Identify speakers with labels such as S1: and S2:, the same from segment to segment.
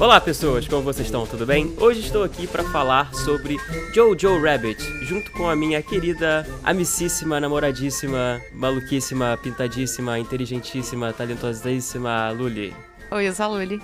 S1: Olá pessoas, como vocês estão? Tudo bem? Hoje estou aqui para falar sobre Jojo Rabbit, junto com a minha querida, amicíssima, namoradíssima, maluquíssima, pintadíssima, inteligentíssima, talentosíssima Luli.
S2: Oi, eu sou a Luli.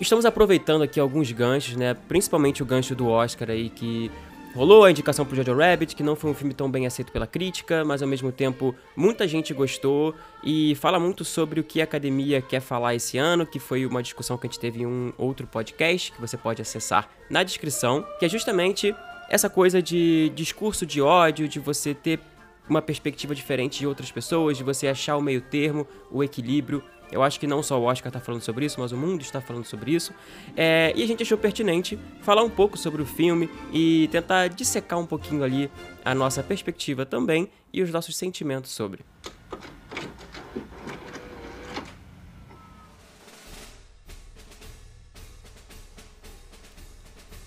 S1: Estamos aproveitando aqui alguns ganchos, né? Principalmente o gancho do Oscar aí que Rolou a indicação pro Jojo Rabbit, que não foi um filme tão bem aceito pela crítica, mas ao mesmo tempo muita gente gostou e fala muito sobre o que a academia quer falar esse ano, que foi uma discussão que a gente teve em um outro podcast que você pode acessar na descrição, que é justamente essa coisa de discurso de ódio, de você ter uma perspectiva diferente de outras pessoas, de você achar o meio termo, o equilíbrio. Eu acho que não só o Oscar está falando sobre isso, mas o mundo está falando sobre isso. É, e a gente achou pertinente falar um pouco sobre o filme e tentar dissecar um pouquinho ali a nossa perspectiva também e os nossos sentimentos sobre.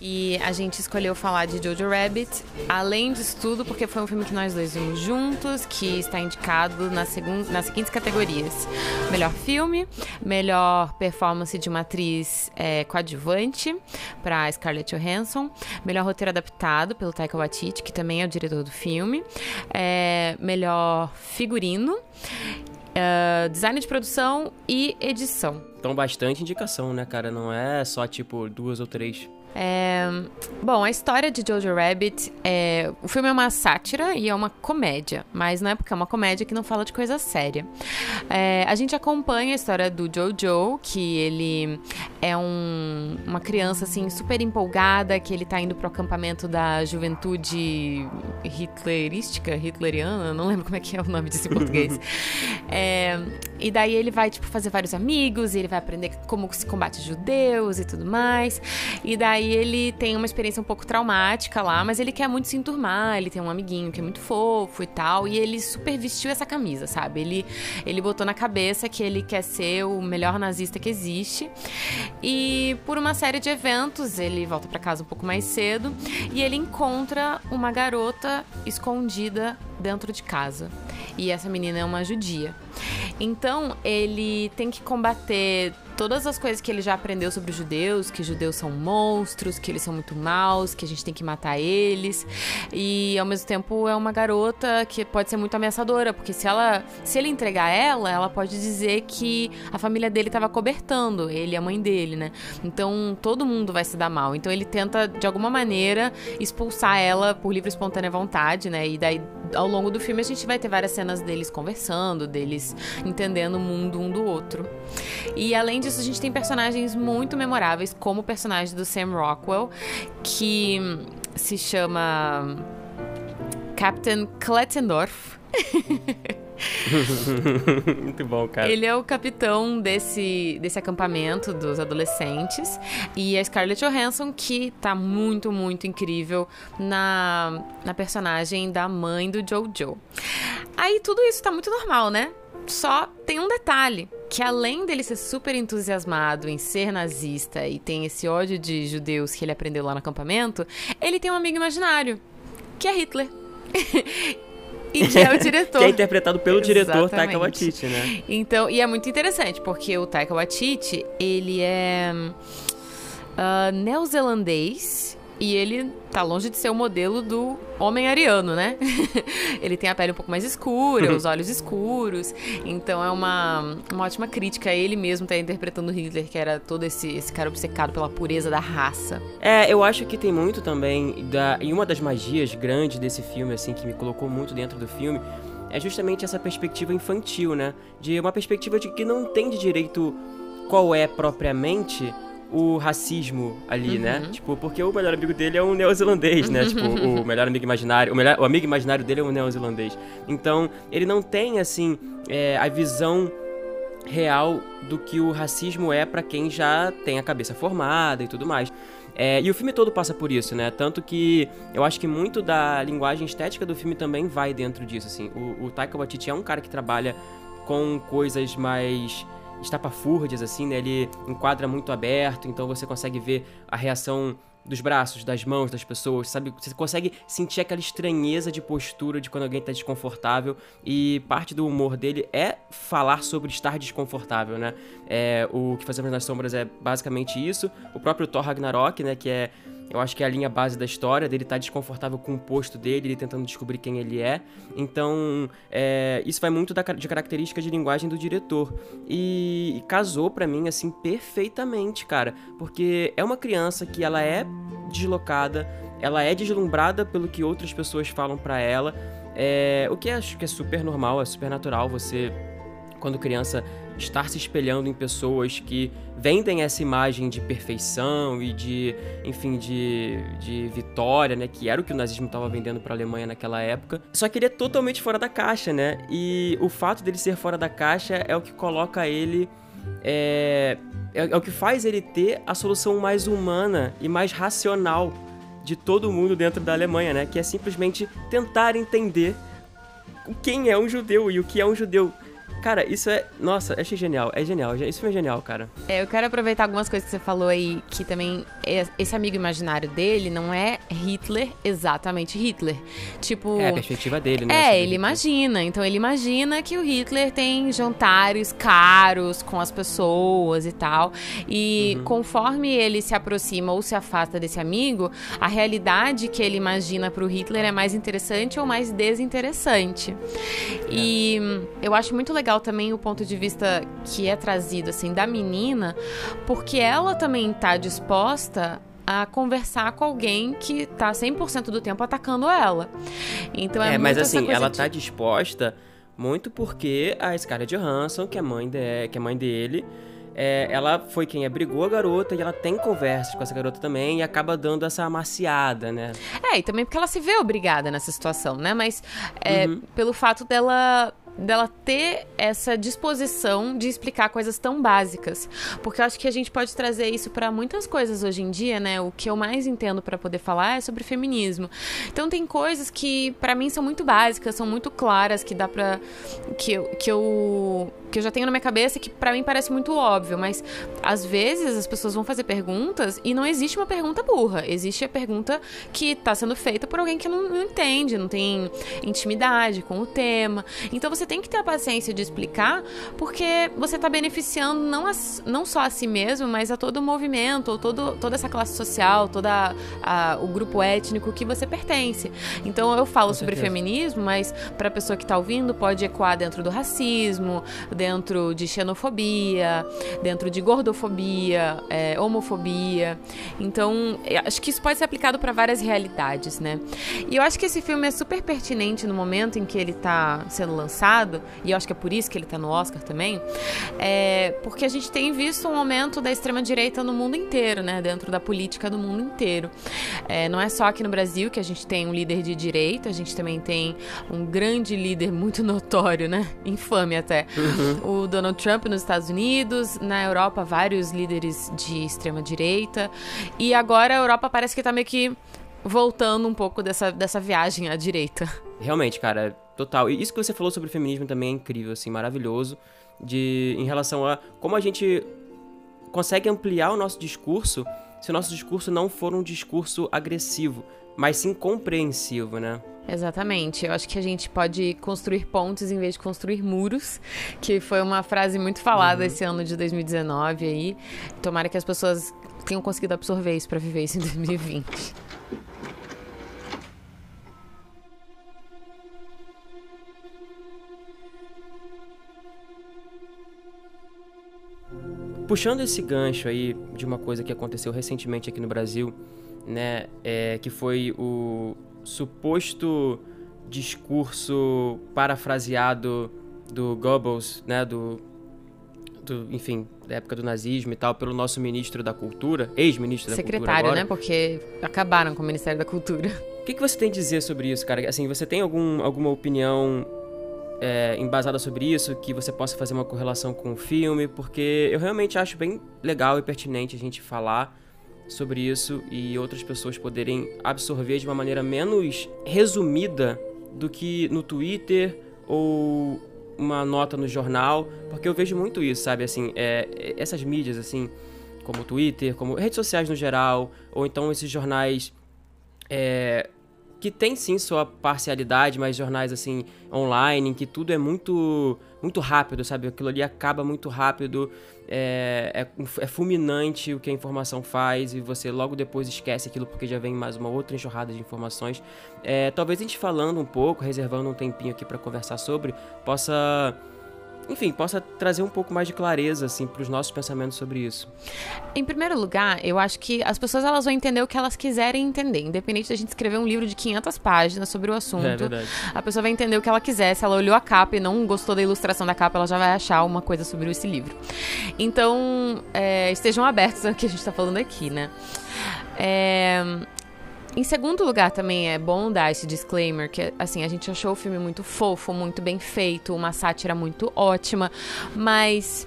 S2: E a gente escolheu falar de Jojo Rabbit, além disso tudo, porque foi um filme que nós dois vimos juntos, que está indicado nas, seguintes categorias: melhor filme, melhor performance de uma atriz é, coadjuvante para Scarlett Johansson, melhor roteiro adaptado pelo Taika Waititi, que também é o diretor do filme, é, melhor figurino. Uh, design de produção e edição.
S1: Então, bastante indicação, né, cara? Não é só tipo duas ou três
S2: é... Bom, a história de Jojo Rabbit é... O filme é uma sátira e é uma comédia, mas não é porque é uma comédia que não fala de coisa séria. É... A gente acompanha a história do Jojo, que ele é um... uma criança assim super empolgada, que ele tá indo pro acampamento da juventude hitlerística, hitleriana, não lembro como é que é o nome disso em português. é... E daí ele vai tipo fazer vários amigos, e ele vai aprender como se combate judeus e tudo mais. E daí aí ele tem uma experiência um pouco traumática lá, mas ele quer muito se enturmar, ele tem um amiguinho que é muito fofo e tal, e ele super vestiu essa camisa, sabe? Ele, ele botou na cabeça que ele quer ser o melhor nazista que existe. E por uma série de eventos, ele volta para casa um pouco mais cedo e ele encontra uma garota escondida dentro de casa. E essa menina é uma judia. Então, ele tem que combater todas as coisas que ele já aprendeu sobre os judeus, que judeus são monstros, que eles são muito maus, que a gente tem que matar eles. E ao mesmo tempo é uma garota que pode ser muito ameaçadora, porque se ela, se ele entregar ela, ela pode dizer que a família dele estava cobertando, ele e a mãe dele, né? Então todo mundo vai se dar mal. Então ele tenta de alguma maneira expulsar ela por livre e espontânea vontade, né? E daí ao longo do filme a gente vai ter várias cenas deles conversando, deles entendendo o mundo um do outro. E além disso, a gente tem personagens muito memoráveis, como o personagem do Sam Rockwell, que se chama Captain Klettendorf.
S1: Muito bom, cara.
S2: Ele é o capitão desse, desse acampamento dos adolescentes. E a Scarlett Johansson, que tá muito, muito incrível na, na personagem da mãe do Jojo. Aí tudo isso tá muito normal, né? Só tem um detalhe, que além dele ser super entusiasmado em ser nazista e tem esse ódio de judeus que ele aprendeu lá no acampamento, ele tem um amigo imaginário, que é Hitler. e que é o diretor.
S1: que é interpretado pelo diretor Taika Waititi, né?
S2: Então, e é muito interessante, porque o Taika Waititi, ele é uh, neozelandês e ele tá longe de ser o modelo do homem ariano, né? ele tem a pele um pouco mais escura, os olhos escuros. Então é uma, uma ótima crítica. Ele mesmo tá interpretando Hitler, que era todo esse, esse cara obcecado pela pureza da raça.
S1: É, eu acho que tem muito também. Da, e uma das magias grandes desse filme, assim, que me colocou muito dentro do filme, é justamente essa perspectiva infantil, né? De uma perspectiva de que não tem de direito qual é propriamente o racismo ali, né? uhum. né? Tipo, porque o melhor amigo dele é um neozelandês, né? tipo, o melhor amigo imaginário, o, melhor, o amigo imaginário dele é um neozelandês. Então, ele não tem, assim, é, a visão real do que o racismo é para quem já tem a cabeça formada e tudo mais. É, e o filme todo passa por isso, né? Tanto que eu acho que muito da linguagem estética do filme também vai dentro disso, assim. O, o Taika Waititi é um cara que trabalha com coisas mais estapafúrdias, assim, né? Ele enquadra muito aberto, então você consegue ver a reação dos braços, das mãos das pessoas, sabe? Você consegue sentir aquela estranheza de postura de quando alguém tá desconfortável e parte do humor dele é falar sobre estar desconfortável, né? É, o que fazemos nas sombras é basicamente isso. O próprio Thor Ragnarok, né, que é eu acho que é a linha base da história, dele estar tá desconfortável com o posto dele, ele tentando descobrir quem ele é. Então, é, isso vai muito da, de característica de linguagem do diretor. E, e casou para mim, assim, perfeitamente, cara. Porque é uma criança que ela é deslocada, ela é deslumbrada pelo que outras pessoas falam para ela. É, o que acho que é super normal, é super natural você, quando criança, estar se espelhando em pessoas que vendem essa imagem de perfeição e de, enfim, de, de vitória, né? Que era o que o nazismo estava vendendo para a Alemanha naquela época. Só que ele é totalmente fora da caixa, né? E o fato dele ser fora da caixa é o que coloca ele. É, é, é o que faz ele ter a solução mais humana e mais racional de todo mundo dentro da Alemanha, né? Que é simplesmente tentar entender quem é um judeu e o que é um judeu. Cara, isso é. Nossa, achei genial. É genial. Isso foi genial, cara.
S2: É, eu quero aproveitar algumas coisas que você falou aí, que também. É, esse amigo imaginário dele não é Hitler, exatamente Hitler. Tipo.
S1: É a perspectiva dele, né?
S2: É, ele imagina. Então ele imagina que o Hitler tem jantares caros com as pessoas e tal. E uhum. conforme ele se aproxima ou se afasta desse amigo, a realidade que ele imagina pro Hitler é mais interessante ou mais desinteressante. É. E eu acho muito legal legal também o ponto de vista que é trazido assim da menina, porque ela também está disposta a conversar com alguém que tá 100% do tempo atacando ela. Então é,
S1: é mas assim, ela de... tá disposta muito porque a Scarlett Johansson, que é mãe, de, que é mãe dele, é, ela foi quem abrigou a garota e ela tem conversas com essa garota também e acaba dando essa amaciada, né?
S2: É, e também porque ela se vê obrigada nessa situação, né? Mas é, uhum. pelo fato dela dela ter essa disposição de explicar coisas tão básicas, porque eu acho que a gente pode trazer isso para muitas coisas hoje em dia, né? O que eu mais entendo para poder falar é sobre feminismo. Então tem coisas que para mim são muito básicas, são muito claras, que dá para que eu, que eu que eu já tenho na minha cabeça que para mim parece muito óbvio, mas às vezes as pessoas vão fazer perguntas e não existe uma pergunta burra, existe a pergunta que está sendo feita por alguém que não, não entende, não tem intimidade com o tema. Então você tem que ter a paciência de explicar, porque você está beneficiando não, a, não só a si mesmo, mas a todo o movimento, ou todo, toda essa classe social, todo o grupo étnico que você pertence. Então eu falo sobre feminismo, mas para a pessoa que está ouvindo, pode ecoar dentro do racismo, dentro de xenofobia, dentro de gordofobia, é, homofobia. Então acho que isso pode ser aplicado para várias realidades, né? E eu acho que esse filme é super pertinente no momento em que ele está sendo lançado e eu acho que é por isso que ele tá no Oscar também, é porque a gente tem visto um aumento da extrema-direita no mundo inteiro, né? Dentro da política do mundo inteiro. É, não é só aqui no Brasil que a gente tem um líder de direita, a gente também tem um grande líder muito notório, né? Infame até. Uhum. O Donald Trump nos Estados Unidos, na Europa, vários líderes de extrema-direita. E agora a Europa parece que tá meio que voltando um pouco dessa, dessa viagem à direita.
S1: Realmente, cara, Total. E isso que você falou sobre feminismo também é incrível, assim, maravilhoso. De, em relação a como a gente consegue ampliar o nosso discurso se o nosso discurso não for um discurso agressivo, mas sim compreensivo, né?
S2: Exatamente. Eu acho que a gente pode construir pontes em vez de construir muros, que foi uma frase muito falada uhum. esse ano de 2019 aí. Tomara que as pessoas tenham conseguido absorver isso para viver isso em 2020.
S1: Puxando esse gancho aí de uma coisa que aconteceu recentemente aqui no Brasil, né, é, que foi o suposto discurso parafraseado do Goebbels, né, do, do, enfim, da época do nazismo e tal, pelo nosso ministro da Cultura, ex-ministro da
S2: Cultura Secretário,
S1: né,
S2: porque acabaram com o Ministério da Cultura.
S1: O que, que você tem a dizer sobre isso, cara? Assim, você tem algum, alguma opinião é, embasada sobre isso, que você possa fazer uma correlação com o filme, porque eu realmente acho bem legal e pertinente a gente falar sobre isso e outras pessoas poderem absorver de uma maneira menos resumida do que no Twitter ou uma nota no jornal, porque eu vejo muito isso, sabe? Assim, é, essas mídias, assim, como Twitter, como redes sociais no geral, ou então esses jornais é, que tem sim sua parcialidade, mas jornais assim online, em que tudo é muito muito rápido, sabe? Aquilo ali acaba muito rápido, é, é, é, fulminante o que a informação faz e você logo depois esquece aquilo porque já vem mais uma outra enxurrada de informações. É, talvez a gente falando um pouco, reservando um tempinho aqui para conversar sobre, possa enfim, possa trazer um pouco mais de clareza, assim, para os nossos pensamentos sobre isso.
S2: Em primeiro lugar, eu acho que as pessoas elas vão entender o que elas quiserem entender, independente da gente escrever um livro de 500 páginas sobre o assunto. É
S1: verdade.
S2: A pessoa vai entender o que ela quiser. Se ela olhou a capa e não gostou da ilustração da capa, ela já vai achar uma coisa sobre esse livro. Então, é, estejam abertos ao que a gente está falando aqui, né? É, em segundo lugar, também é bom dar esse disclaimer que, assim, a gente achou o filme muito fofo, muito bem feito, uma sátira muito ótima, mas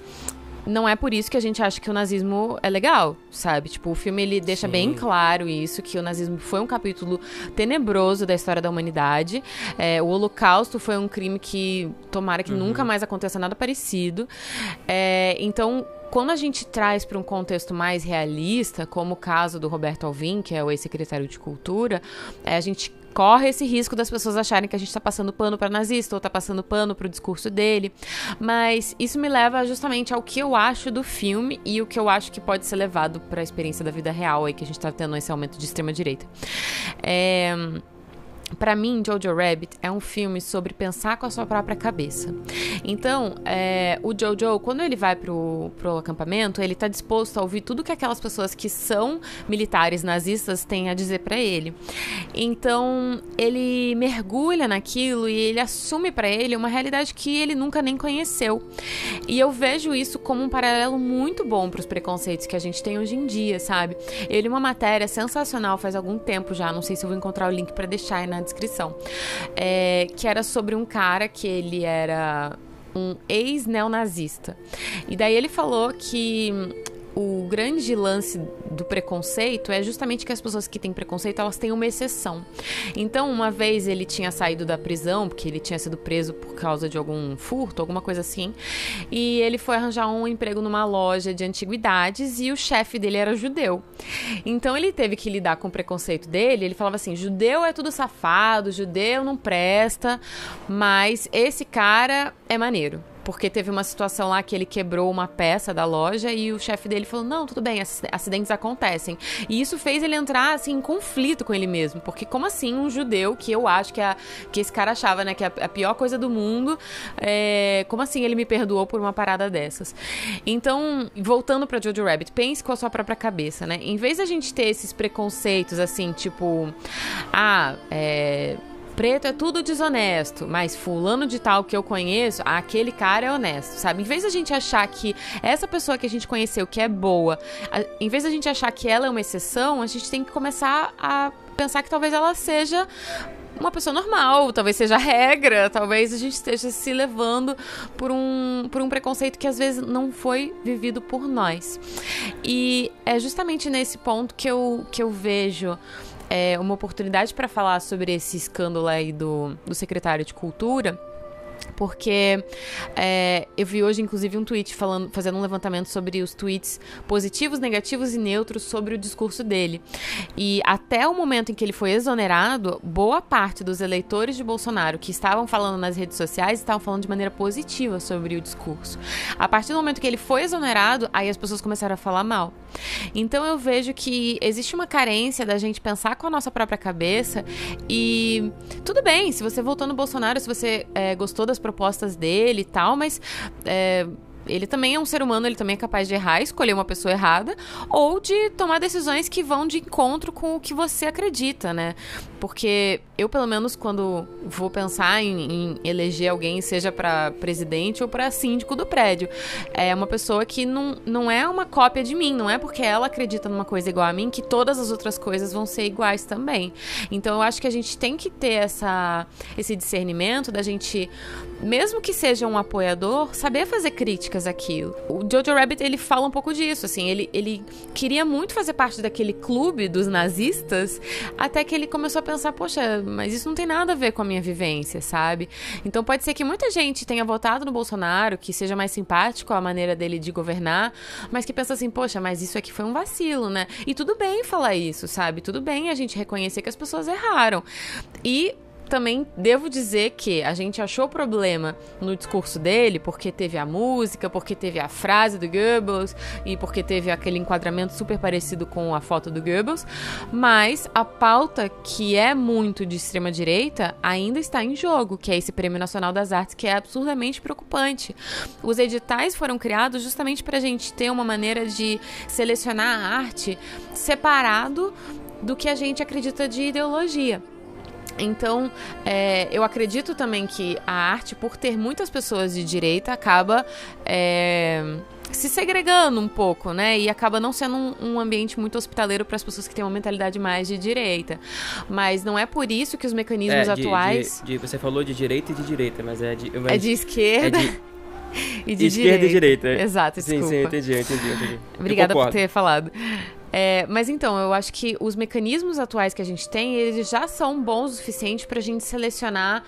S2: não é por isso que a gente acha que o nazismo é legal, sabe? Tipo, o filme ele deixa Sim. bem claro isso, que o nazismo foi um capítulo tenebroso da história da humanidade. É, o Holocausto foi um crime que tomara que uhum. nunca mais aconteça nada parecido. É, então, quando a gente traz para um contexto mais realista, como o caso do Roberto Alvim, que é o ex-secretário de Cultura, é, a gente corre esse risco das pessoas acharem que a gente está passando pano para nazista ou está passando pano para o discurso dele. Mas isso me leva justamente ao que eu acho do filme e o que eu acho que pode ser levado para a experiência da vida real aí que a gente está tendo esse aumento de extrema direita. É para mim, Jojo Rabbit é um filme sobre pensar com a sua própria cabeça. Então, é, o Jojo, quando ele vai pro, pro acampamento, ele tá disposto a ouvir tudo que aquelas pessoas que são militares nazistas têm a dizer para ele. Então, ele mergulha naquilo e ele assume para ele uma realidade que ele nunca nem conheceu. E eu vejo isso como um paralelo muito bom para os preconceitos que a gente tem hoje em dia, sabe? Ele uma matéria sensacional faz algum tempo já, não sei se eu vou encontrar o link para deixar aí na descrição. É, que era sobre um cara que ele era um ex-neonazista. E daí ele falou que o grande lance do preconceito é justamente que as pessoas que têm preconceito, elas têm uma exceção. Então, uma vez ele tinha saído da prisão, porque ele tinha sido preso por causa de algum furto, alguma coisa assim, e ele foi arranjar um emprego numa loja de antiguidades e o chefe dele era judeu. Então, ele teve que lidar com o preconceito dele, ele falava assim: "Judeu é tudo safado, judeu não presta, mas esse cara é maneiro" porque teve uma situação lá que ele quebrou uma peça da loja e o chefe dele falou: Não, tudo bem, acidentes acontecem. E isso fez ele entrar assim, em conflito com ele mesmo, porque como assim um judeu, que eu acho que, a, que esse cara achava né, que é a, a pior coisa do mundo, é, como assim ele me perdoou por uma parada dessas? Então, voltando pra Jojo Rabbit, pense com a sua própria cabeça, né? Em vez da gente ter esses preconceitos assim, tipo, ah, é preto é tudo desonesto, mas fulano de tal que eu conheço, aquele cara é honesto, sabe? Em vez da gente achar que essa pessoa que a gente conheceu que é boa, a, em vez da gente achar que ela é uma exceção, a gente tem que começar a pensar que talvez ela seja uma pessoa normal, talvez seja regra, talvez a gente esteja se levando por um, por um preconceito que às vezes não foi vivido por nós. E é justamente nesse ponto que eu, que eu vejo é, uma oportunidade para falar sobre esse escândalo aí do, do secretário de Cultura porque é, eu vi hoje, inclusive, um tweet falando, fazendo um levantamento sobre os tweets positivos, negativos e neutros sobre o discurso dele. E até o momento em que ele foi exonerado, boa parte dos eleitores de Bolsonaro que estavam falando nas redes sociais estavam falando de maneira positiva sobre o discurso. A partir do momento que ele foi exonerado, aí as pessoas começaram a falar mal. Então eu vejo que existe uma carência da gente pensar com a nossa própria cabeça e tudo bem, se você votou no Bolsonaro, se você é, gostou das propostas dele e tal, mas. É, ele também é um ser humano, ele também é capaz de errar, escolher uma pessoa errada, ou de tomar decisões que vão de encontro com o que você acredita, né? Porque eu, pelo menos, quando vou pensar em, em eleger alguém, seja para presidente ou para síndico do prédio, é uma pessoa que não, não é uma cópia de mim, não é porque ela acredita numa coisa igual a mim que todas as outras coisas vão ser iguais também. Então, eu acho que a gente tem que ter essa, esse discernimento da gente, mesmo que seja um apoiador, saber fazer crítica críticas àquilo. O Jojo Rabbit, ele fala um pouco disso, assim, ele, ele queria muito fazer parte daquele clube dos nazistas, até que ele começou a pensar, poxa, mas isso não tem nada a ver com a minha vivência, sabe? Então pode ser que muita gente tenha votado no Bolsonaro, que seja mais simpático a maneira dele de governar, mas que pensa assim, poxa, mas isso aqui foi um vacilo, né? E tudo bem falar isso, sabe? Tudo bem a gente reconhecer que as pessoas erraram. E também devo dizer que a gente achou problema no discurso dele, porque teve a música, porque teve a frase do Goebbels e porque teve aquele enquadramento super parecido com a foto do Goebbels, mas a pauta que é muito de extrema direita ainda está em jogo, que é esse Prêmio Nacional das Artes, que é absurdamente preocupante. Os editais foram criados justamente para a gente ter uma maneira de selecionar a arte separado do que a gente acredita de ideologia. Então, é, eu acredito também que a arte, por ter muitas pessoas de direita, acaba é, se segregando um pouco, né? E acaba não sendo um, um ambiente muito hospitaleiro para as pessoas que têm uma mentalidade mais de direita. Mas não é por isso que os mecanismos
S1: é, de,
S2: atuais.
S1: De, de, você falou de direita e de direita, mas é de. Mas
S2: é de esquerda. É de... e de
S1: esquerda
S2: direita.
S1: e direita.
S2: Exato, desculpa.
S1: Sim, sim, entendi, entendi, entendi.
S2: Obrigada por ter falado. É, mas então, eu acho que os mecanismos atuais que a gente tem, eles já são bons o suficiente para a gente selecionar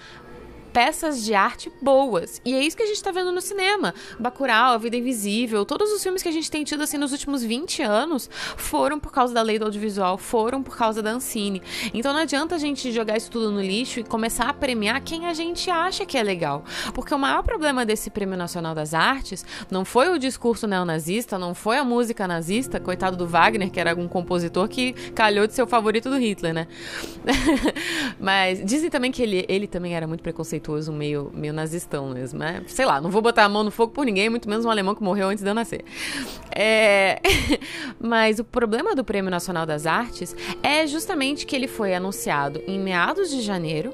S2: peças de arte boas. E é isso que a gente tá vendo no cinema. Bacurau, A Vida Invisível, todos os filmes que a gente tem tido assim nos últimos 20 anos foram por causa da lei do audiovisual, foram por causa da Ancine. Então não adianta a gente jogar isso tudo no lixo e começar a premiar quem a gente acha que é legal. Porque o maior problema desse Prêmio Nacional das Artes não foi o discurso neonazista, não foi a música nazista, coitado do Wagner, que era um compositor que calhou de ser o favorito do Hitler, né? Mas dizem também que ele, ele também era muito preconceituoso preconceituoso, meio, meio nazistão mesmo, né? Sei lá, não vou botar a mão no fogo por ninguém, muito menos um alemão que morreu antes de eu nascer. É... Mas o problema do Prêmio Nacional das Artes é justamente que ele foi anunciado em meados de janeiro.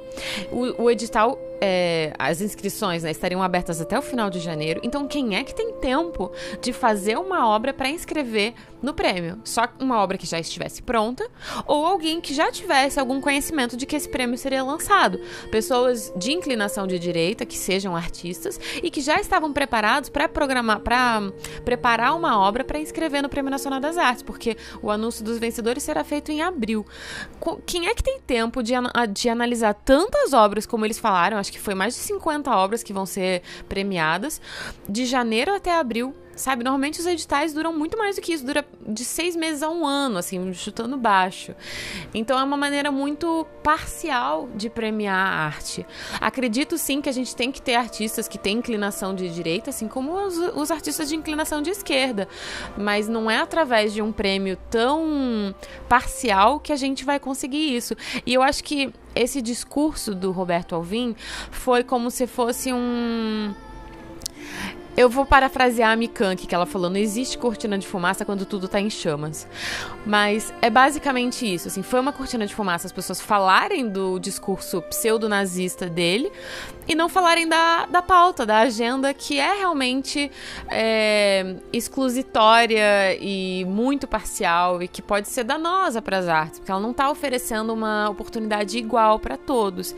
S2: O, o edital é, as inscrições né, estariam abertas até o final de janeiro. Então, quem é que tem tempo de fazer uma obra para inscrever no prêmio? Só uma obra que já estivesse pronta ou alguém que já tivesse algum conhecimento de que esse prêmio seria lançado. Pessoas de inclinação de direita, que sejam artistas e que já estavam preparados para programar, para preparar uma obra para inscrever no Prêmio Nacional das Artes, porque o anúncio dos vencedores será feito em abril. Quem é que tem tempo de, de analisar tantas obras como eles falaram? Acho que foi mais de 50 obras que vão ser premiadas, de janeiro até abril Sabe, normalmente os editais duram muito mais do que isso, dura de seis meses a um ano, assim, chutando baixo. Então é uma maneira muito parcial de premiar a arte. Acredito sim que a gente tem que ter artistas que têm inclinação de direita, assim como os, os artistas de inclinação de esquerda. Mas não é através de um prêmio tão parcial que a gente vai conseguir isso. E eu acho que esse discurso do Roberto Alvim foi como se fosse um eu vou parafrasear a Mikank, que ela falou: não existe cortina de fumaça quando tudo tá em chamas. Mas é basicamente isso. Assim, foi uma cortina de fumaça as pessoas falarem do discurso pseudo-nazista dele e não falarem da, da pauta, da agenda, que é realmente é, exclusitória e muito parcial e que pode ser danosa para as artes, porque ela não está oferecendo uma oportunidade igual para todos.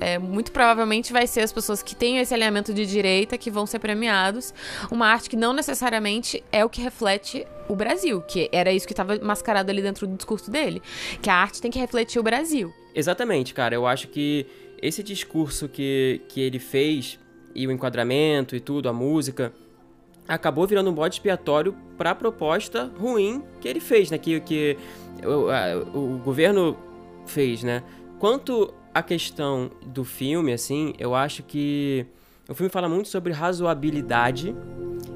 S2: É, muito provavelmente vai ser as pessoas que têm esse alinhamento de direita que vão ser Uma arte que não necessariamente é o que reflete o Brasil, que era isso que estava mascarado ali dentro do discurso dele, que a arte tem que refletir o Brasil.
S1: Exatamente, cara. Eu acho que esse discurso que, que ele fez, e o enquadramento e tudo, a música, acabou virando um bode expiatório para a proposta ruim que ele fez, né? Que, que o, a, o governo fez, né? Quanto à questão do filme, assim, eu acho que o filme fala muito sobre razoabilidade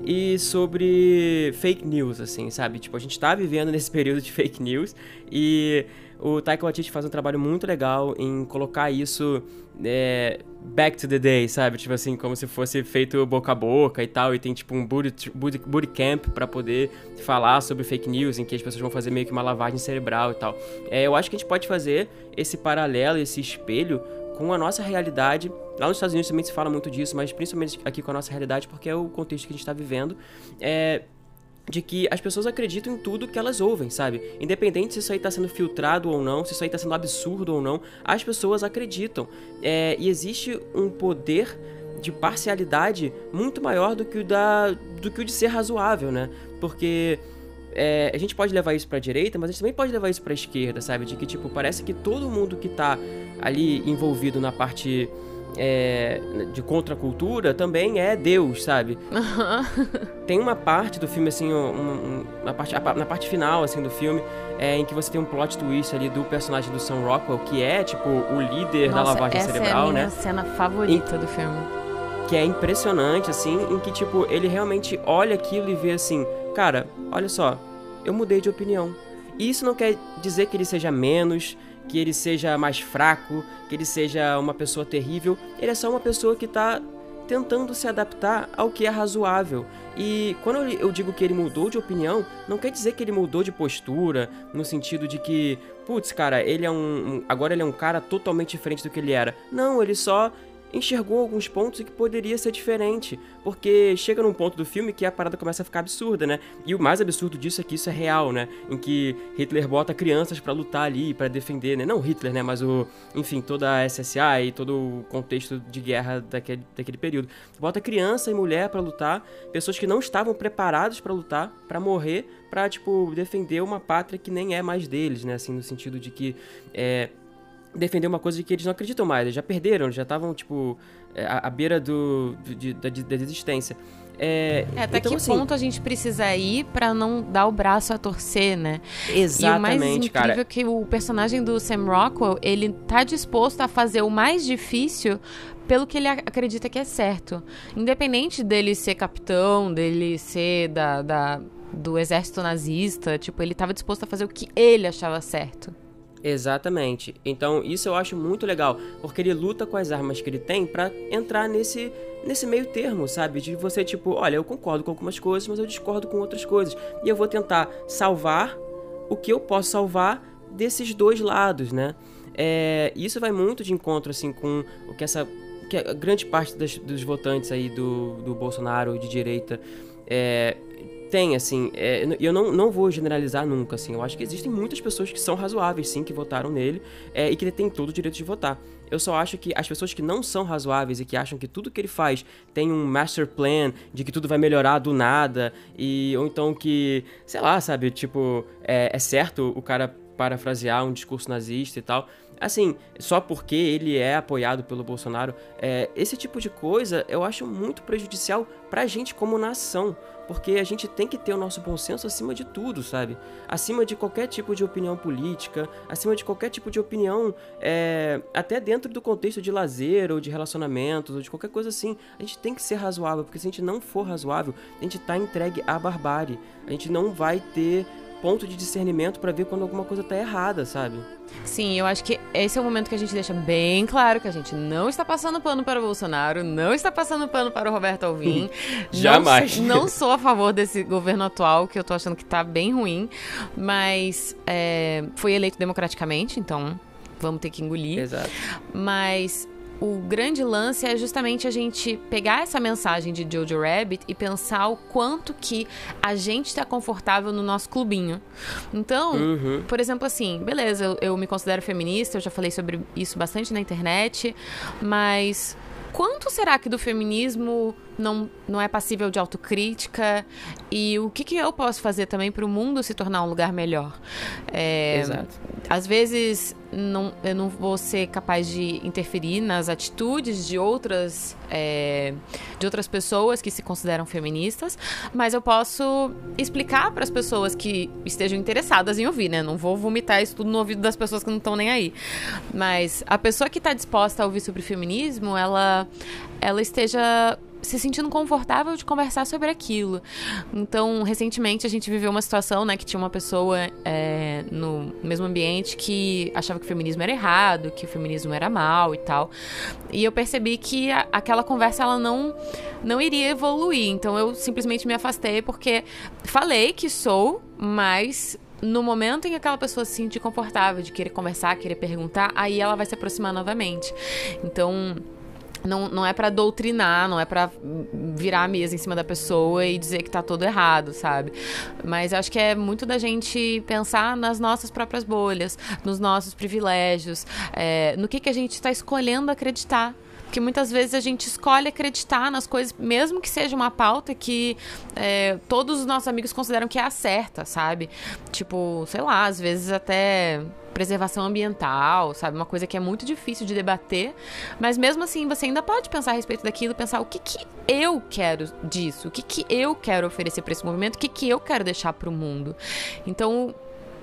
S1: e sobre fake news, assim, sabe? Tipo, a gente tá vivendo nesse período de fake news e o Taika Waititi faz um trabalho muito legal em colocar isso é, back to the day, sabe? Tipo assim, como se fosse feito boca a boca e tal, e tem tipo um booty, booty camp para poder falar sobre fake news, em que as pessoas vão fazer meio que uma lavagem cerebral e tal. É, eu acho que a gente pode fazer esse paralelo, esse espelho com a nossa realidade. Lá nos Estados Unidos também se fala muito disso, mas principalmente aqui com a nossa realidade, porque é o contexto que a gente está vivendo. É, de que as pessoas acreditam em tudo que elas ouvem, sabe? Independente se isso aí tá sendo filtrado ou não, se isso aí tá sendo absurdo ou não, as pessoas acreditam. É, e existe um poder de parcialidade muito maior do que o da do que o de ser razoável, né? Porque é, a gente pode levar isso pra direita, mas a gente também pode levar isso pra esquerda, sabe? De que, tipo, parece que todo mundo que tá ali envolvido na parte é, de contracultura também é Deus, sabe? Tem uma parte do filme, assim, um, um, na, parte, na parte final, assim, do filme, é, em que você tem um plot twist ali do personagem do Sam Rockwell, que é, tipo, o líder
S2: Nossa,
S1: da lavagem
S2: essa
S1: cerebral,
S2: é a minha
S1: né?
S2: cena favorita do filme.
S1: Que é impressionante, assim, em que, tipo, ele realmente olha aquilo e vê assim, cara, olha só, eu mudei de opinião. E isso não quer dizer que ele seja menos, que ele seja mais fraco, que ele seja uma pessoa terrível. Ele é só uma pessoa que tá tentando se adaptar ao que é razoável. E quando eu digo que ele mudou de opinião, não quer dizer que ele mudou de postura, no sentido de que, putz, cara, ele é um. Agora ele é um cara totalmente diferente do que ele era. Não, ele só enxergou alguns pontos que poderia ser diferente, porque chega num ponto do filme que a parada começa a ficar absurda, né? E o mais absurdo disso é que isso é real, né? Em que Hitler bota crianças para lutar ali, para defender, né? Não Hitler, né? Mas o, enfim, toda a SSA e todo o contexto de guerra daquele, daquele período. Bota criança e mulher para lutar, pessoas que não estavam preparadas para lutar, para morrer, para tipo defender uma pátria que nem é mais deles, né? Assim, no sentido de que é, defender uma coisa de que eles não acreditam mais, eles já perderam, já estavam, tipo, é, à, à beira do, de, da, da desistência. É,
S2: É, até
S1: então,
S2: que
S1: assim,
S2: ponto a gente precisa ir pra não dar o braço a torcer, né?
S1: Exatamente,
S2: e o mais incrível
S1: cara.
S2: é que o personagem do Sam Rockwell, ele tá disposto a fazer o mais difícil pelo que ele ac- acredita que é certo. Independente dele ser capitão, dele ser da, da- do exército nazista, tipo, ele tava disposto a fazer o que ele achava certo.
S1: Exatamente. Então, isso eu acho muito legal, porque ele luta com as armas que ele tem pra entrar nesse nesse meio termo, sabe? De você tipo, olha, eu concordo com algumas coisas, mas eu discordo com outras coisas. E eu vou tentar salvar o que eu posso salvar desses dois lados, né? É, isso vai muito de encontro assim com o que essa que a grande parte das- dos votantes aí do, do Bolsonaro de direita é, tem, assim, é, eu não, não vou generalizar nunca, assim, eu acho que existem muitas pessoas que são razoáveis, sim, que votaram nele é, e que têm todo o direito de votar. Eu só acho que as pessoas que não são razoáveis e que acham que tudo que ele faz tem um master plan, de que tudo vai melhorar do nada, e ou então que, sei lá, sabe, tipo, é, é certo o cara parafrasear um discurso nazista e tal. Assim, só porque ele é apoiado pelo Bolsonaro, é, esse tipo de coisa eu acho muito prejudicial pra gente como nação. Porque a gente tem que ter o nosso bom senso acima de tudo, sabe? Acima de qualquer tipo de opinião política, acima de qualquer tipo de opinião, é, até dentro do contexto de lazer ou de relacionamentos ou de qualquer coisa assim. A gente tem que ser razoável, porque se a gente não for razoável, a gente tá entregue à barbárie. A gente não vai ter ponto de discernimento pra ver quando alguma coisa tá errada, sabe?
S2: Sim, eu acho que esse é o momento que a gente deixa bem claro que a gente não está passando pano para o Bolsonaro, não está passando pano para o Roberto Alvim.
S1: Jamais.
S2: Não, não sou a favor desse governo atual, que eu tô achando que tá bem ruim, mas é, foi eleito democraticamente, então vamos ter que engolir.
S1: Exato.
S2: Mas o grande lance é justamente a gente pegar essa mensagem de Jojo Rabbit e pensar o quanto que a gente está confortável no nosso clubinho. Então,
S1: Uhum.
S2: por exemplo, assim, beleza, eu, eu me considero feminista, eu já falei sobre isso bastante na internet, mas quanto será que do feminismo não, não é passível de autocrítica? E o que, que eu posso fazer também para o mundo se tornar um lugar melhor? É,
S1: Exato.
S2: às vezes não, eu não vou ser capaz de interferir nas atitudes de outras é, de outras pessoas que se consideram feministas, mas eu posso explicar para as pessoas que estejam interessadas em ouvir, né? Não vou vomitar isso tudo no ouvido das pessoas que não estão nem aí. Mas a pessoa que está disposta a ouvir sobre feminismo, ela ela esteja se sentindo confortável de conversar sobre aquilo. Então, recentemente a gente viveu uma situação, né, que tinha uma pessoa é, no mesmo ambiente que achava que o feminismo era errado, que o feminismo era mal e tal. E eu percebi que a- aquela conversa ela não não iria evoluir. Então eu simplesmente me afastei porque falei que sou, mas no momento em que aquela pessoa se sentir confortável de querer conversar, querer perguntar, aí ela vai se aproximar novamente. Então, não, não é pra doutrinar, não é pra virar a mesa em cima da pessoa e dizer que tá tudo errado, sabe? Mas eu acho que é muito da gente pensar nas nossas próprias bolhas, nos nossos privilégios, é, no que, que a gente tá escolhendo acreditar. Que muitas vezes a gente escolhe acreditar nas coisas, mesmo que seja uma pauta que é, todos os nossos amigos consideram que é a certa, sabe? Tipo, sei lá, às vezes até preservação ambiental, sabe? Uma coisa que é muito difícil de debater, mas mesmo assim você ainda pode pensar a respeito daquilo, pensar o que, que eu quero disso, o que, que eu quero oferecer para esse movimento, o que, que eu quero deixar para o mundo. Então,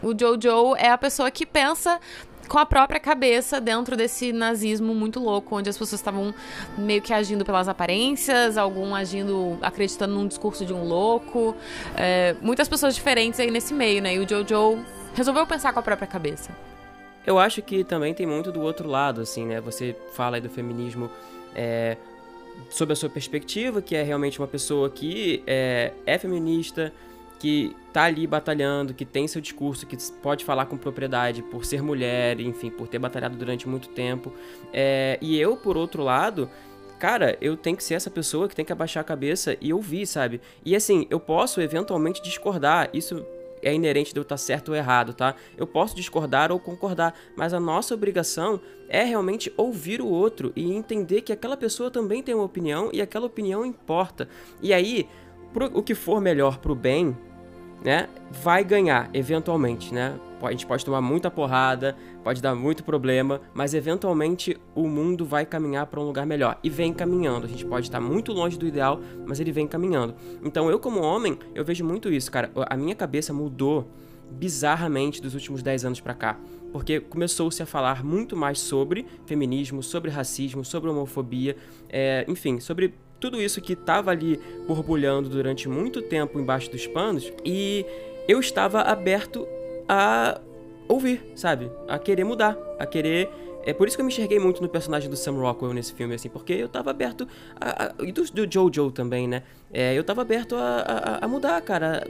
S2: o Jojo é a pessoa que pensa com a própria cabeça dentro desse nazismo muito louco, onde as pessoas estavam meio que agindo pelas aparências, algum agindo acreditando num discurso de um louco. É, muitas pessoas diferentes aí nesse meio, né? E o Jojo resolveu pensar com a própria cabeça.
S1: Eu acho que também tem muito do outro lado, assim, né? Você fala aí do feminismo é, sob a sua perspectiva, que é realmente uma pessoa que é, é feminista, que tá ali batalhando, que tem seu discurso, que pode falar com propriedade por ser mulher, enfim, por ter batalhado durante muito tempo. É, e eu, por outro lado, cara, eu tenho que ser essa pessoa que tem que abaixar a cabeça e ouvir, sabe? E assim, eu posso eventualmente discordar, isso é inerente de eu estar certo ou errado, tá? Eu posso discordar ou concordar, mas a nossa obrigação é realmente ouvir o outro e entender que aquela pessoa também tem uma opinião e aquela opinião importa. E aí, pro, o que for melhor pro bem, né, vai ganhar eventualmente, né? A gente pode tomar muita porrada, pode dar muito problema, mas eventualmente o mundo vai caminhar para um lugar melhor e vem caminhando. A gente pode estar muito longe do ideal, mas ele vem caminhando. Então eu como homem, eu vejo muito isso, cara. A minha cabeça mudou bizarramente dos últimos 10 anos para cá, porque começou-se a falar muito mais sobre feminismo, sobre racismo, sobre homofobia, é, enfim, sobre tudo isso que estava ali borbulhando durante muito tempo embaixo dos panos e eu estava aberto a ouvir, sabe? A querer mudar, a querer é por isso que eu me enxerguei muito no personagem do Sam Rockwell nesse filme, assim, porque eu tava aberto. A, a, e do, do Jojo também, né? É, eu tava aberto a, a, mudar, cara.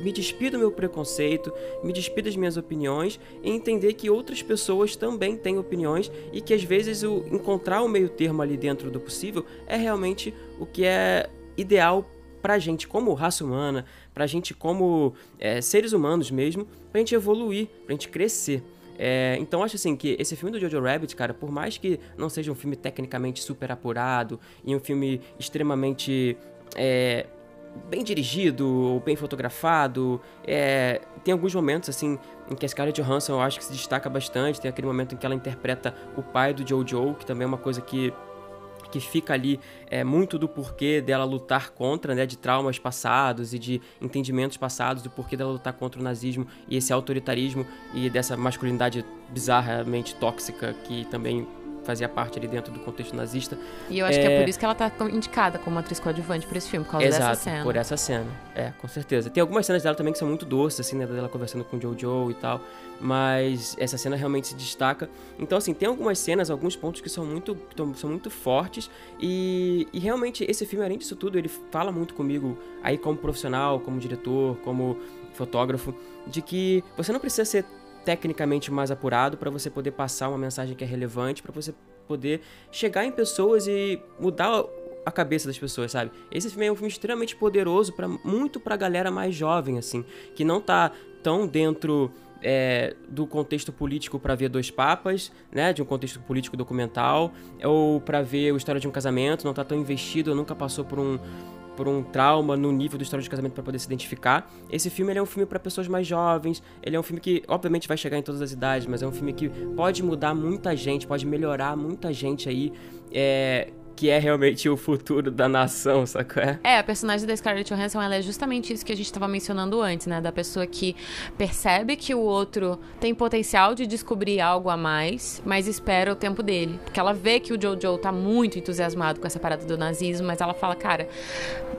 S1: Me despir do meu preconceito, me despir das minhas opiniões e entender que outras pessoas também têm opiniões e que às vezes o encontrar o meio termo ali dentro do possível é realmente o que é ideal pra gente como raça humana, pra gente como é, seres humanos mesmo, pra gente evoluir, pra gente crescer. É, então acho assim que esse filme do Jojo Rabbit, cara, por mais que não seja um filme tecnicamente super apurado e um filme extremamente é, bem dirigido ou bem fotografado, é, tem alguns momentos assim em que a Scarlett Johansson eu acho que se destaca bastante. Tem aquele momento em que ela interpreta o pai do Jojo, que também é uma coisa que que fica ali é, muito do porquê dela lutar contra, né, de traumas passados e de entendimentos passados do porquê dela lutar contra o nazismo e esse autoritarismo e dessa masculinidade bizarramente tóxica que também fazia parte ali dentro do contexto nazista.
S2: E eu acho é... que é por isso que ela tá indicada como atriz coadjuvante por esse filme, por causa
S1: Exato,
S2: dessa cena.
S1: por essa cena. É, com certeza. Tem algumas cenas dela também que são muito doces, assim, né, dela conversando com o Jojo e tal, mas essa cena realmente se destaca. Então, assim, tem algumas cenas, alguns pontos que são muito, são muito fortes e, e realmente esse filme, além disso tudo, ele fala muito comigo aí como profissional, como diretor, como fotógrafo, de que você não precisa ser tecnicamente mais apurado para você poder passar uma mensagem que é relevante, para você poder chegar em pessoas e mudar a cabeça das pessoas, sabe? Esse filme é um filme extremamente poderoso para muito pra galera mais jovem assim, que não tá tão dentro é, do contexto político para ver dois papas, né, de um contexto político documental, ou para ver a história de um casamento, não tá tão investido, nunca passou por um por um trauma no nível do história de casamento para poder se identificar. Esse filme é um filme para pessoas mais jovens, ele é um filme que obviamente vai chegar em todas as idades, mas é um filme que pode mudar muita gente, pode melhorar muita gente aí. É, que é realmente o futuro da nação, sacou?
S2: É, é a personagem da Scarlett Johansson, ela é justamente isso que a gente estava mencionando antes, né? Da pessoa que percebe que o outro tem potencial de descobrir algo a mais, mas espera o tempo dele. Porque ela vê que o Jojo tá muito entusiasmado com essa parada do nazismo, mas ela fala, cara,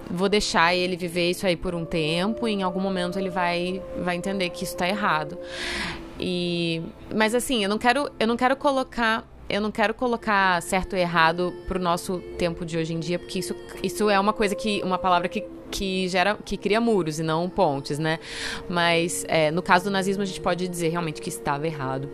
S2: vou deixar ele viver isso aí por um tempo e em algum momento ele vai, vai entender que isso tá errado. E, mas assim, eu não quero, eu não quero colocar eu não quero colocar certo ou errado pro nosso tempo de hoje em dia, porque isso, isso é uma coisa que. uma palavra que, que gera. que cria muros e não pontes, né? Mas é, no caso do nazismo a gente pode dizer realmente que estava errado.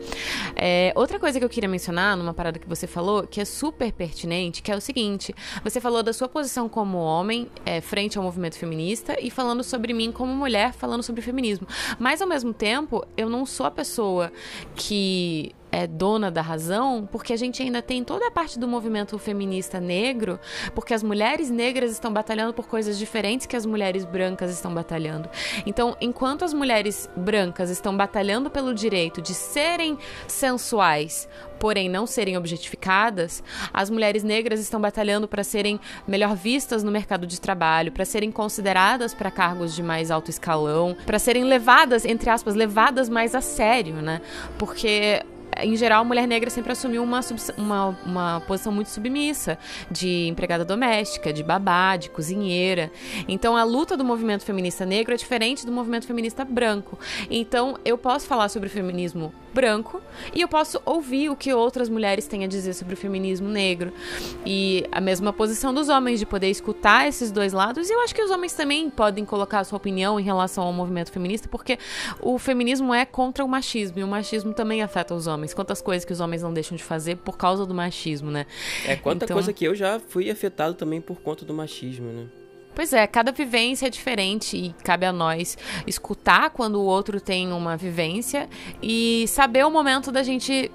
S2: É, outra coisa que eu queria mencionar, numa parada que você falou, que é super pertinente, que é o seguinte: você falou da sua posição como homem é, frente ao movimento feminista e falando sobre mim como mulher falando sobre feminismo. Mas ao mesmo tempo, eu não sou a pessoa que é dona da razão, porque a gente ainda tem toda a parte do movimento feminista negro, porque as mulheres negras estão batalhando por coisas diferentes que as mulheres brancas estão batalhando. Então, enquanto as mulheres brancas estão batalhando pelo direito de serem sensuais, porém não serem objetificadas, as mulheres negras estão batalhando para serem melhor vistas no mercado de trabalho, para serem consideradas para cargos de mais alto escalão, para serem levadas, entre aspas, levadas mais a sério, né? Porque em geral, a mulher negra sempre assumiu uma, uma, uma posição muito submissa, de empregada doméstica, de babá, de cozinheira. Então, a luta do movimento feminista negro é diferente do movimento feminista branco. Então, eu posso falar sobre o feminismo branco e eu posso ouvir o que outras mulheres têm a dizer sobre o feminismo negro. E a mesma posição dos homens, de poder escutar esses dois lados. E eu acho que os homens também podem colocar a sua opinião em relação ao movimento feminista, porque o feminismo é contra o machismo e o machismo também afeta os homens. Quantas coisas que os homens não deixam de fazer por causa do machismo, né?
S1: É, quanta então... coisa que eu já fui afetado também por conta do machismo, né?
S2: Pois é, cada vivência é diferente e cabe a nós escutar quando o outro tem uma vivência e saber o momento da gente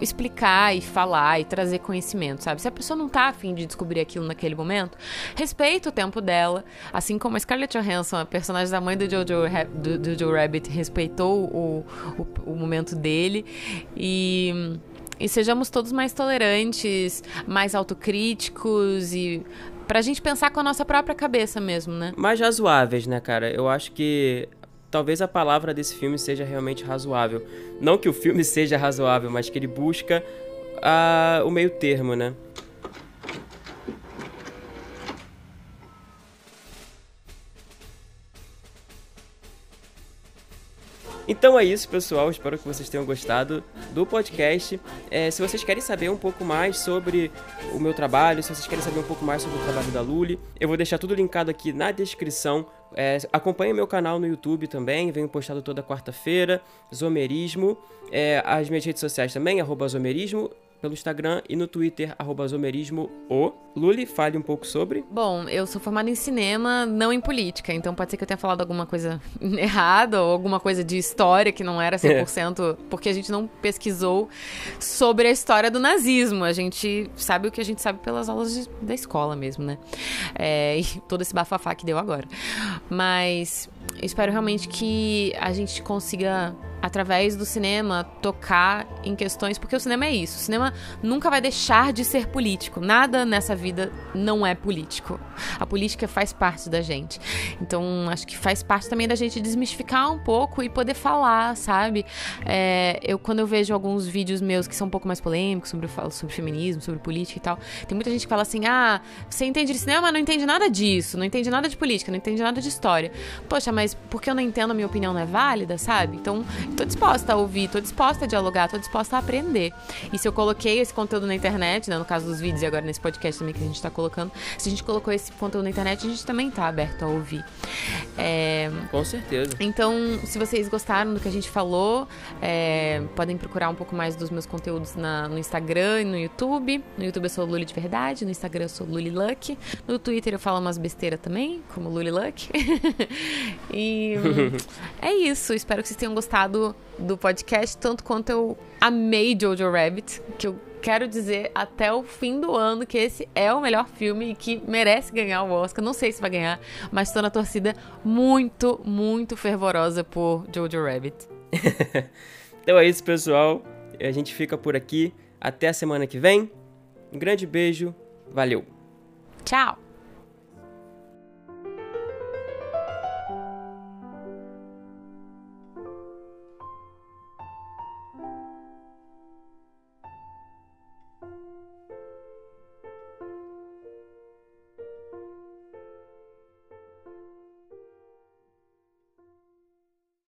S2: explicar e falar e trazer conhecimento, sabe? Se a pessoa não tá afim de descobrir aquilo naquele momento, respeita o tempo dela. Assim como a Scarlett Johansson, a personagem da mãe do Jojo, do, do Joe Rabbit, respeitou o, o, o momento dele. E e sejamos todos mais tolerantes, mais autocríticos e Pra gente pensar com a nossa própria cabeça mesmo, né?
S1: Mais razoáveis, né, cara? Eu acho que talvez a palavra desse filme seja realmente razoável. Não que o filme seja razoável, mas que ele busca uh, o meio termo, né? Então é isso, pessoal. Espero que vocês tenham gostado do podcast. É, se vocês querem saber um pouco mais sobre o meu trabalho, se vocês querem saber um pouco mais sobre o trabalho da Luli, eu vou deixar tudo linkado aqui na descrição. É, acompanhe meu canal no YouTube também, venho postado toda quarta-feira, Zomerismo. É, as minhas redes sociais também, arroba Zomerismo pelo Instagram e no Twitter, arroba Zomerismo. Luli, fale um pouco sobre.
S2: Bom, eu sou formada em cinema, não em política, então pode ser que eu tenha falado alguma coisa errada ou alguma coisa de história que não era 100%, é. porque a gente não pesquisou sobre a história do nazismo. A gente sabe o que a gente sabe pelas aulas de, da escola mesmo, né? É, e todo esse bafafá que deu agora. Mas espero realmente que a gente consiga através do cinema, tocar em questões, porque o cinema é isso. O cinema nunca vai deixar de ser político. Nada nessa vida não é político. A política faz parte da gente. Então, acho que faz parte também da gente desmistificar um pouco e poder falar, sabe? É, eu, quando eu vejo alguns vídeos meus que são um pouco mais polêmicos, sobre, sobre feminismo, sobre política e tal, tem muita gente que fala assim: ah, você entende de cinema, mas não entende nada disso, não entende nada de política, não entende nada de história. Poxa, mas porque eu não entendo, a minha opinião não é válida, sabe? Então, tô disposta a ouvir, tô disposta a dialogar, tô disposta a aprender. E se eu coloquei esse conteúdo na internet, né, no caso dos vídeos e agora nesse podcast também que a gente tá colocando, se a gente colocou esse conteúdo na internet, a gente também tá aberto a ouvir.
S1: É... Com certeza.
S2: Então, se vocês gostaram do que a gente falou, é... podem procurar um pouco mais dos meus conteúdos na... no Instagram e no YouTube. No YouTube eu sou Luli de Verdade, no Instagram eu sou Luli Luck, no Twitter eu falo umas besteiras também, como Luli Luck. e é isso, espero que vocês tenham gostado do podcast, tanto quanto eu amei Jojo Rabbit, que eu quero dizer até o fim do ano que esse é o melhor filme e que merece ganhar o Oscar. Não sei se vai ganhar, mas estou na torcida muito, muito fervorosa por Jojo Rabbit.
S1: então é isso, pessoal. A gente fica por aqui. Até a semana que vem. Um grande beijo. Valeu.
S2: Tchau.